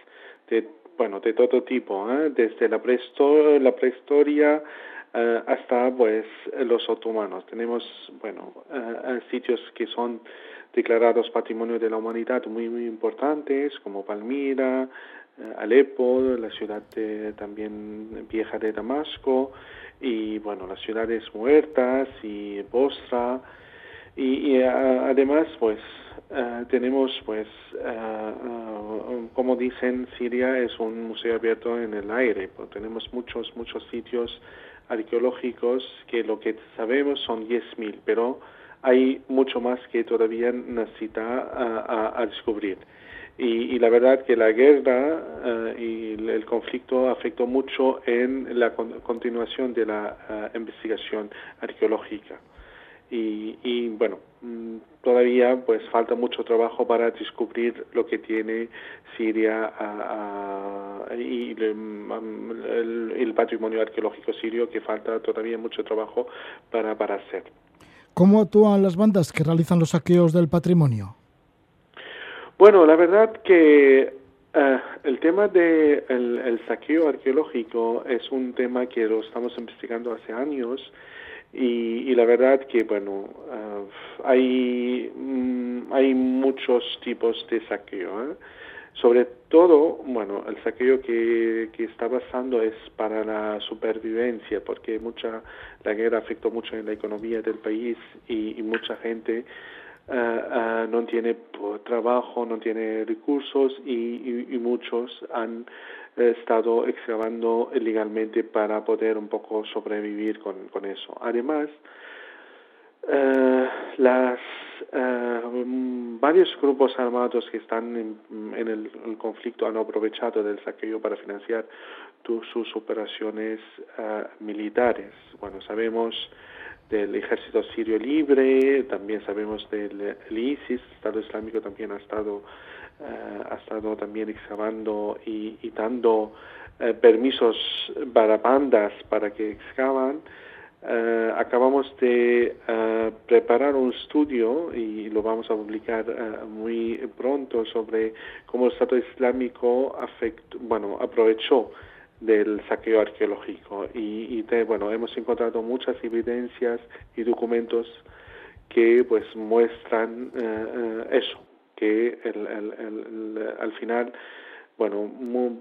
Speaker 6: de, bueno, de todo tipo, ¿eh? desde la, prehistoria, la prehistoria eh, hasta, pues, los otomanos. Tenemos, bueno, sitios que son declarados Patrimonio de la Humanidad muy, muy importantes, como Palmira, eh, Alepo, la ciudad también vieja de Damasco, y bueno, las ciudades muertas y Bosra, y, además, pues, eh, tenemos, pues, eh, como dicen, Siria es un museo abierto en el aire, pues, tenemos muchos, muchos sitios arqueológicos que lo que sabemos son 10.000, pero hay mucho más que todavía necesita a, descubrir. Y, la verdad que la guerra eh, y el conflicto afectó mucho en la continuación de la eh, investigación arqueológica. Y, bueno, mm, todavía pues falta mucho trabajo para descubrir lo que tiene Siria y el, el, patrimonio arqueológico sirio, que falta todavía mucho trabajo para, para hacer.
Speaker 1: ¿Cómo actúan las bandas que realizan los saqueos del patrimonio?
Speaker 6: Bueno, la verdad que eh, el tema del de el saqueo arqueológico es un tema que lo estamos investigando hace años y, la verdad que, bueno, eh, hay, mm, hay muchos tipos de saqueo. ¿eh? Sobre todo, bueno, el saqueo que, que está pasando es para la supervivencia, porque mucha la guerra afectó mucho en la economía del país y, mucha gente uh, no tiene trabajo, no tiene recursos y, y, muchos han estado excavando ilegalmente para poder un poco sobrevivir con, con eso. Además, uh, las varios grupos armados que están en, el, conflicto han aprovechado del saqueo para financiar sus operaciones militares. Bueno, sabemos del ejército sirio libre, también sabemos del ISIS, Estado Islámico también ha estado, eh, ha estado también excavando y, dando permisos para bandas para que excavan. Uh, acabamos de uh, preparar un estudio y lo vamos a publicar muy pronto sobre cómo el Estado Islámico afectó, bueno, aprovechó del saqueo arqueológico y, y de, bueno hemos encontrado muchas evidencias y documentos que pues muestran eso que el, el, el, al final bueno,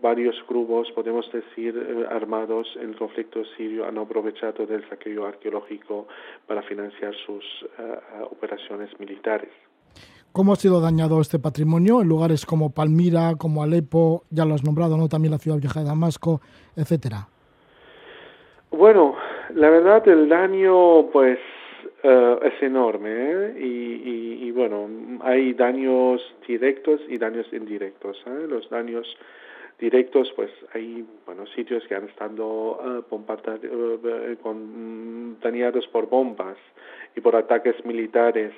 Speaker 6: varios grupos, podemos decir, eh, armados en el conflicto sirio han aprovechado del saqueo arqueológico para financiar sus eh, eh, operaciones militares.
Speaker 1: ¿Cómo ha sido dañado este patrimonio en lugares como Palmira, como Alepo, ya lo has nombrado, ¿no? También la ciudad vieja de Damasco, etcétera.
Speaker 6: Bueno, la verdad el daño, pues, es enorme y, y, bueno, hay daños directos y daños indirectos. ¿eh? Los daños directos, pues hay bueno sitios que han estado uh, con, dañados por bombas y por ataques militares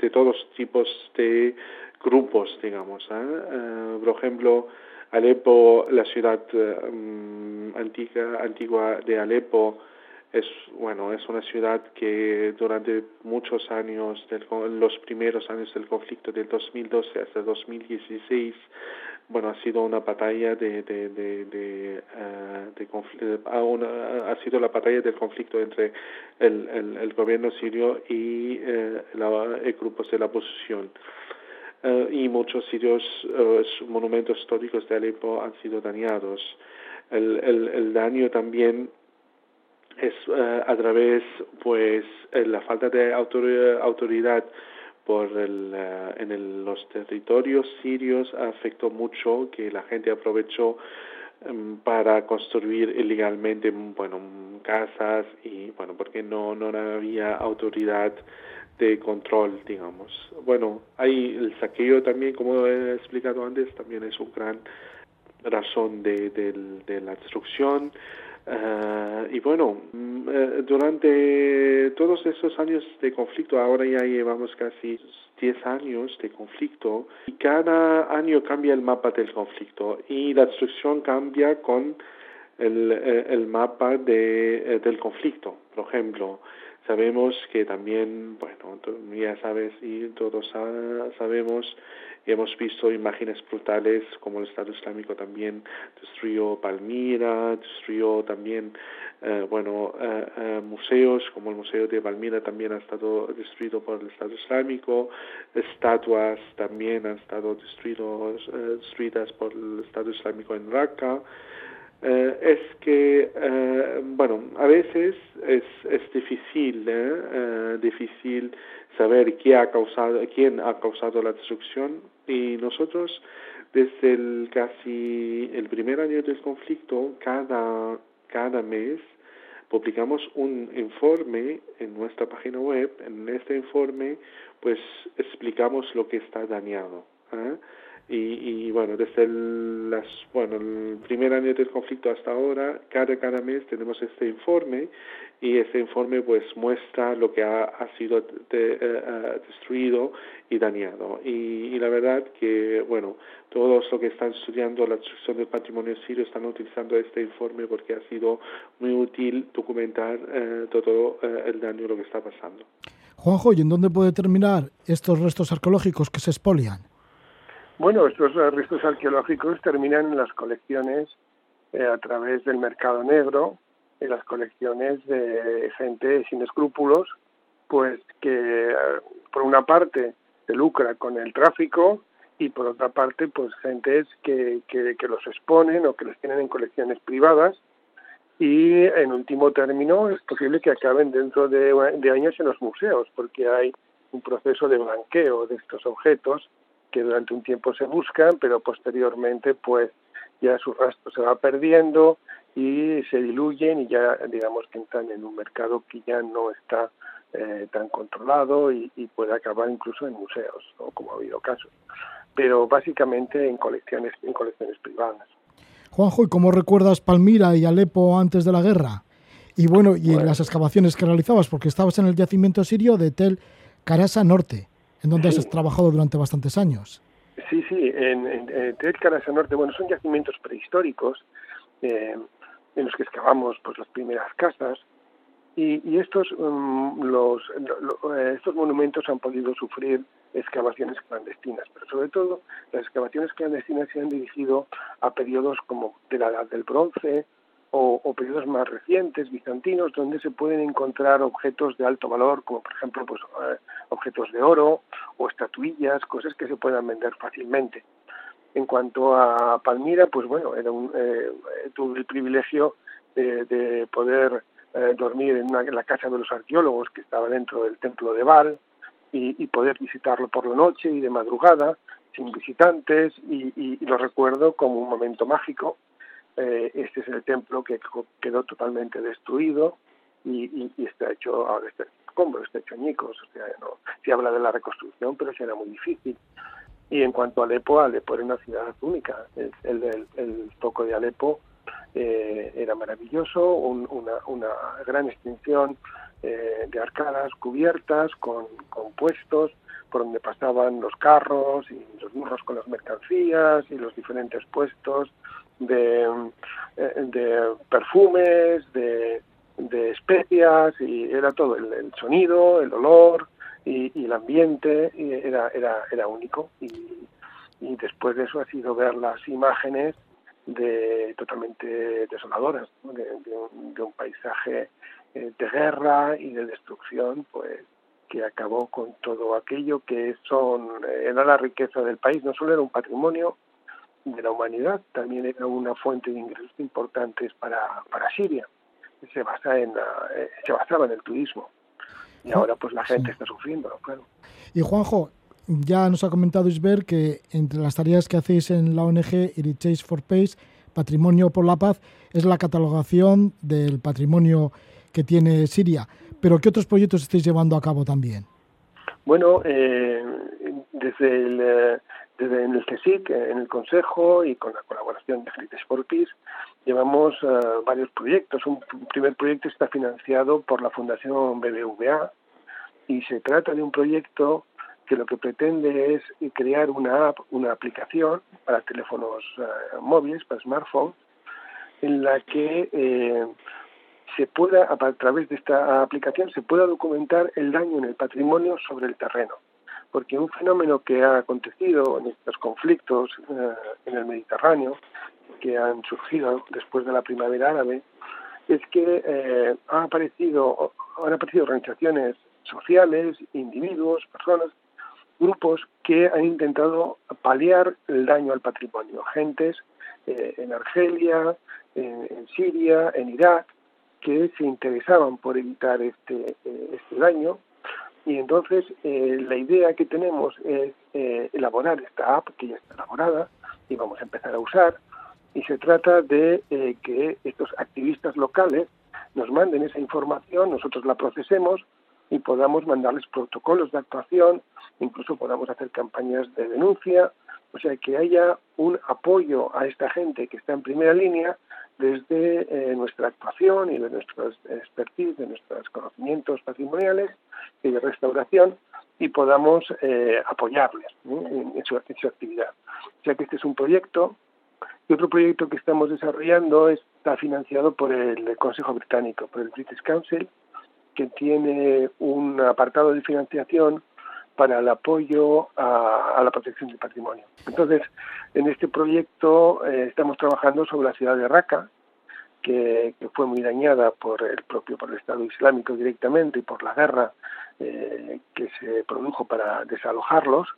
Speaker 6: de todos tipos de grupos, digamos. por ejemplo, Alepo, la ciudad mm, antigua, antigua de Alepo, es bueno es una ciudad que durante muchos años del, los primeros años del conflicto del 2012 hasta 2016 bueno ha sido una batalla de de de, de, uh, ha sido la batalla del conflicto entre el, el, el gobierno sirio y eh, la, grupos de la oposición. Uh, y muchos sitios uh, monumentos históricos de Alepo han sido dañados. El, el, el daño también es uh, a través pues la falta de autoridad, autoridad por el, uh, en el, los territorios sirios afectó mucho que la gente aprovechó um, para construir ilegalmente bueno casas y bueno porque no no había autoridad de control digamos. Bueno hay el saqueo también como he explicado antes también es un gran razón de, de, de la destrucción Uh, y bueno, uh, durante todos esos años de conflicto, ahora ya llevamos casi 10 años de conflicto, y cada año cambia el mapa del conflicto y la destrucción cambia con el, uh, el mapa de, del conflicto. Por ejemplo, sabemos que también, bueno, ya sabes y todos sabemos Hemos visto imágenes brutales como el Estado Islámico también destruyó Palmira, destruyó también, eh, bueno, eh, eh, museos como el Museo de Palmira también ha estado destruido por el Estado Islámico, estatuas también han estado destruidos, destruidas por el Estado Islámico en Raqqa. Eh, es que, eh, bueno, a veces es, es difícil, eh, difícil saber quién ha causado, quién ha causado la destrucción y nosotros desde el casi el primer año del conflicto cada cada mes publicamos un informe en nuestra página web en este informe pues explicamos lo que está dañado ¿eh? Y, y, bueno, desde el, las, bueno, el primer año del conflicto hasta ahora, cada, cada mes tenemos este informe y este informe pues muestra lo que ha, ha sido de, uh, destruido y dañado. Y, y, la verdad que, bueno, todos los que están estudiando la destrucción del patrimonio sirio están utilizando este informe porque ha sido muy útil documentar uh, todo uh, el daño lo que está pasando.
Speaker 1: Juanjo, ¿y en dónde puede terminar estos restos arqueológicos que se expolian?
Speaker 5: Bueno, estos restos arqueológicos terminan en las colecciones eh, a través del mercado negro, en las colecciones de gente sin escrúpulos, pues que por una parte se lucra con el tráfico y por otra parte pues gentes que, que, que los exponen o que los tienen en colecciones privadas y en último término es posible que acaben dentro de, de años en los museos porque hay un proceso de blanqueo de estos objetos que durante un tiempo se buscan, pero posteriormente pues ya su rastro se va perdiendo y se diluyen y ya digamos que entran en un mercado que ya no está eh, tan controlado y, y, puede acabar incluso en museos, ¿no? como ha habido casos, pero básicamente en colecciones en colecciones privadas.
Speaker 1: Juanjo, ¿y cómo recuerdas Palmira y Alepo antes de la guerra? Y bueno, y bueno. las excavaciones que realizabas, porque estabas en el yacimiento sirio de Tel Carasa Norte en donde sí. has trabajado durante bastantes años.
Speaker 5: Sí, en, en, en Tel Carasa Norte, bueno, son yacimientos prehistóricos eh, en los que excavamos pues las primeras casas y, y estos um, los, lo, eh, estos monumentos han podido sufrir excavaciones clandestinas, pero sobre todo las excavaciones clandestinas se han dirigido a periodos como de la Edad del Bronce, o, periodos más recientes, bizantinos, donde se pueden encontrar objetos de alto valor, como por ejemplo pues, eh, objetos de oro o estatuillas, cosas que se puedan vender fácilmente. En cuanto a Palmira, pues bueno, era un, eh, tuve el privilegio de, de poder eh, dormir en, una, la casa de los arqueólogos que estaba dentro del templo de Baal y, y poder visitarlo por la noche y de madrugada sin visitantes y, y, y lo recuerdo como un momento mágico eh, este es el templo que quedó totalmente destruido y, y, y está hecho ahora está escombro, está hecho añicos, o sea, no, se habla de la reconstrucción, pero será muy difícil. Y en cuanto a Alepo, Alepo era una ciudad única. El, el, el, foco de Alepo eh, era maravilloso, un, una, una, gran extensión eh, de arcadas cubiertas con, con puestos por donde pasaban los carros y los burros con las mercancías y los diferentes puestos de, eh, de perfumes, de, especias y era todo, el, sonido, el olor y, el ambiente era, era, era único. Y, después de eso ha sido ver las imágenes de totalmente desoladoras, de, un, paisaje eh, de guerra y de destrucción, pues que acabó con todo aquello que son era la riqueza del país, no solo era un patrimonio de la humanidad, también era una fuente de ingresos importantes para, para Siria. Se, basa en eh, se basaba en el turismo. Y ahora pues la gente está sufriendo, claro.
Speaker 1: Y Juanjo, ya nos ha comentado Isber que entre las tareas que hacéis en la ONG Heritage for Peace, Patrimonio por la Paz, es la catalogación del patrimonio que tiene Siria. Pero ¿qué otros proyectos estáis llevando a cabo también?
Speaker 5: Bueno, eh, desde el, eh, desde en el CSIC, en el Consejo y con la colaboración de Heritage for Peace, llevamos eh, varios proyectos. Un primer proyecto está financiado por la Fundación BBVA y se trata de un proyecto que lo que pretende es crear una app, una aplicación para teléfonos uh, móviles, para smartphones, en la que eh, se pueda, a través de esta aplicación, se pueda documentar el daño en el patrimonio sobre el terreno porque un fenómeno que ha acontecido en estos conflictos eh, en el Mediterráneo, que han surgido después de la primavera árabe, es que eh, han, aparecido, han aparecido organizaciones sociales, individuos, personas, grupos que han intentado paliar el daño al patrimonio. Gentes eh, en Argelia, en, Siria, en Irak, que se interesaban por evitar este, este daño y entonces eh, la idea que tenemos es eh, elaborar esta app que ya está elaborada y vamos a empezar a usar. Y se trata de eh, que estos activistas locales nos manden esa información, nosotros la procesemos y podamos mandarles protocolos de actuación, incluso podamos hacer campañas de denuncia, o sea, que haya un apoyo a esta gente que está en primera línea desde nuestra actuación y de nuestros expertise, de nuestros conocimientos patrimoniales y de restauración y podamos eh, apoyarles en, su, actividad. O sea que este es un proyecto. Y otro proyecto que estamos desarrollando está financiado por el Consejo Británico, por el British Council, que tiene un apartado de financiación para el apoyo a, la protección del patrimonio. Entonces, en este proyecto eh, estamos trabajando sobre la ciudad de Raqqa, que, fue muy dañada por el propio Estado Islámico directamente y por la guerra eh, que se produjo para desalojarlos.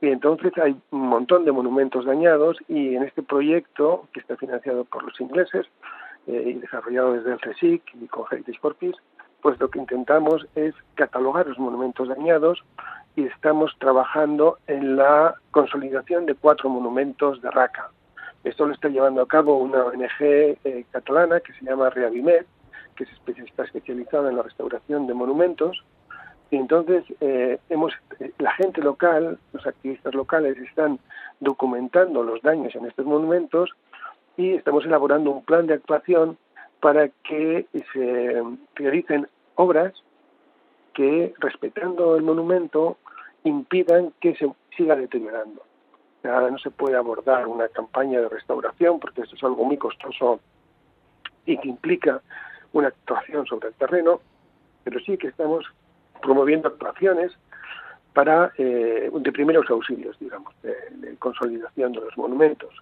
Speaker 5: Y entonces hay un montón de monumentos dañados y en este proyecto, que está financiado por los ingleses eh, y desarrollado desde el CSIC y con Heritage for pues lo que intentamos es catalogar los monumentos dañados y estamos trabajando en la consolidación de cuatro monumentos de Raca. Esto lo está llevando a cabo una ONG eh, catalana que se llama Reavimed, que está especializada en la restauración de monumentos y entonces eh, hemos, la gente local, los activistas locales están documentando los daños en estos monumentos y estamos elaborando un plan de actuación para que se realicen obras que, respetando el monumento, impidan que se siga deteriorando. Ahora no se puede abordar una campaña de restauración porque esto es algo muy costoso y que implica una actuación sobre el terreno, pero sí que estamos promoviendo actuaciones para eh, de primeros auxilios, digamos, de, consolidación de los monumentos.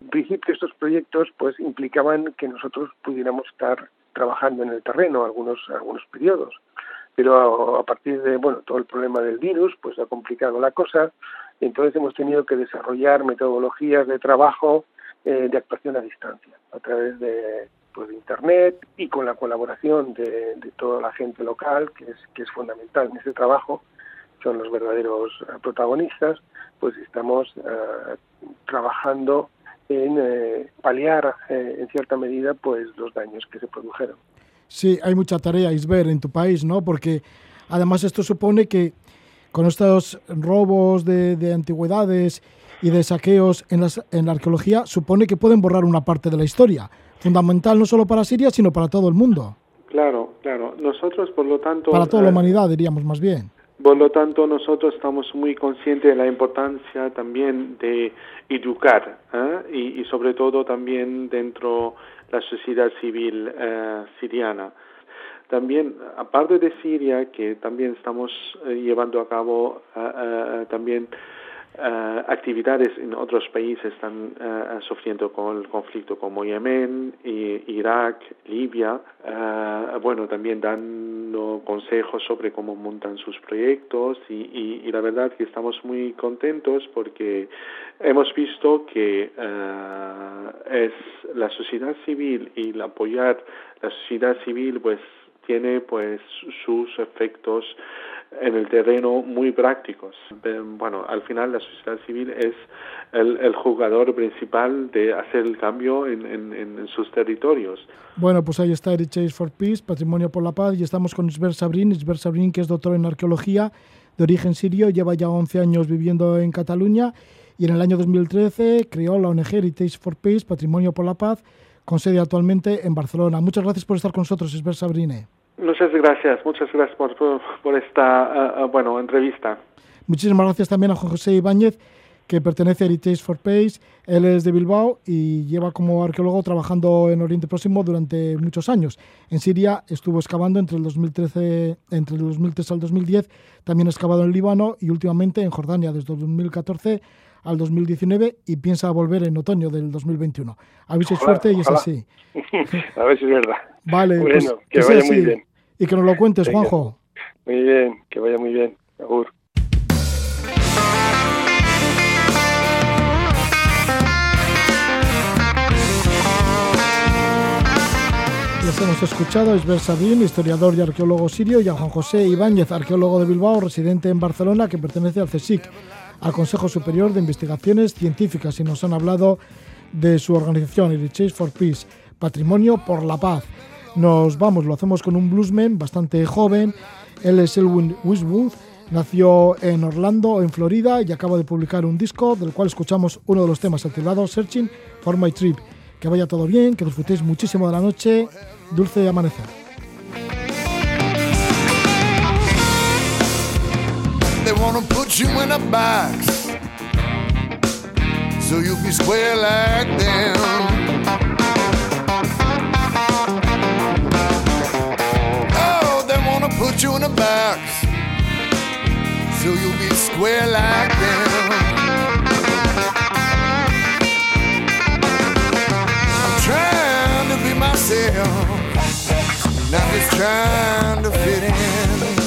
Speaker 5: En principio estos proyectos pues implicaban que nosotros pudiéramos estar trabajando en el terreno algunos algunos periodos, pero a, partir de bueno todo el problema del virus pues ha complicado la cosa, entonces hemos tenido que desarrollar metodologías de trabajo eh, de actuación a distancia a través de pues, de Internet y con la colaboración de, toda la gente local, que es, que es fundamental en ese trabajo, son los verdaderos protagonistas, pues estamos eh, trabajando en eh, paliar en cierta medida pues los daños que se produjeron.
Speaker 1: Sí, hay mucha tarea, Isber, en tu país, ¿no? Porque además esto supone que con estos robos de, de antigüedades y de saqueos en, las, en la arqueología, supone que pueden borrar una parte de la historia fundamental no solo para Siria, sino para todo el mundo.
Speaker 6: Claro, claro. Nosotros, por lo tanto...
Speaker 1: Para toda la eh, humanidad, diríamos más bien.
Speaker 6: Por lo tanto, nosotros estamos muy conscientes de la importancia también de educar ¿eh? y, sobre todo también dentro de la sociedad civil eh, siriana. También, aparte de Siria, que también estamos eh, llevando a cabo también Uh, actividades en otros países están uh, sufriendo con el conflicto como Yemen, y Irak, Libia. Uh, bueno, también dando consejos sobre cómo montan sus proyectos y, y, la verdad que estamos muy contentos porque hemos visto que es la sociedad civil y el apoyar la sociedad civil pues tiene pues sus efectos en el terreno muy prácticos. Bueno, al final la sociedad civil es el, jugador principal de hacer el cambio en, en, sus territorios.
Speaker 1: Bueno, pues ahí está Heritage for Peace, Patrimonio por la Paz, y estamos con Isber Sabrin. Isber Sabrin, que es doctor en arqueología de origen sirio, lleva ya 11 años viviendo en Cataluña y en el año 2013 creó la ONG Heritage for Peace, Patrimonio por la Paz, con sede actualmente en Barcelona. Muchas gracias por estar con nosotros, Isber Sabrine.
Speaker 6: Muchas gracias, muchas gracias por, por, esta eh, bueno, entrevista.
Speaker 1: Muchísimas gracias también a José Ibáñez, que pertenece a Heritage for Peace. Él es de Bilbao y lleva como arqueólogo trabajando en Oriente Próximo durante muchos años. En Siria estuvo excavando entre el 2013, entre el 2003 al 2010, también ha excavado en Líbano y últimamente en Jordania desde el 2014 al 2019 y piensa volver en otoño del 2021. Aviséis fuerte y es así.
Speaker 5: A ver si es verdad.
Speaker 1: Vale, pues bueno, que, vaya muy bien. Y que nos lo cuentes, Juanjo.
Speaker 5: Muy bien, que vaya muy bien. Agur.
Speaker 1: Les hemos escuchado a Isber Sabin, historiador y arqueólogo sirio, y a Juan José Ibáñez, arqueólogo de Bilbao, residente en Barcelona, que pertenece al CSIC al Consejo Superior de Investigaciones Científicas y nos han hablado de su organización, Chase for Peace, Patrimonio por la Paz. Nos vamos, lo hacemos con un bluesman bastante joven. Él es Elwin Wiswood, nació en Orlando, en Florida, y acaba de publicar un disco del cual escuchamos uno de los temas titulado Searching for My Trip. Que vaya todo bien, que disfrutéis muchísimo de la noche. Dulce amanecer. Box so you'll be square like them. I'm trying to be myself, not just trying to fit in.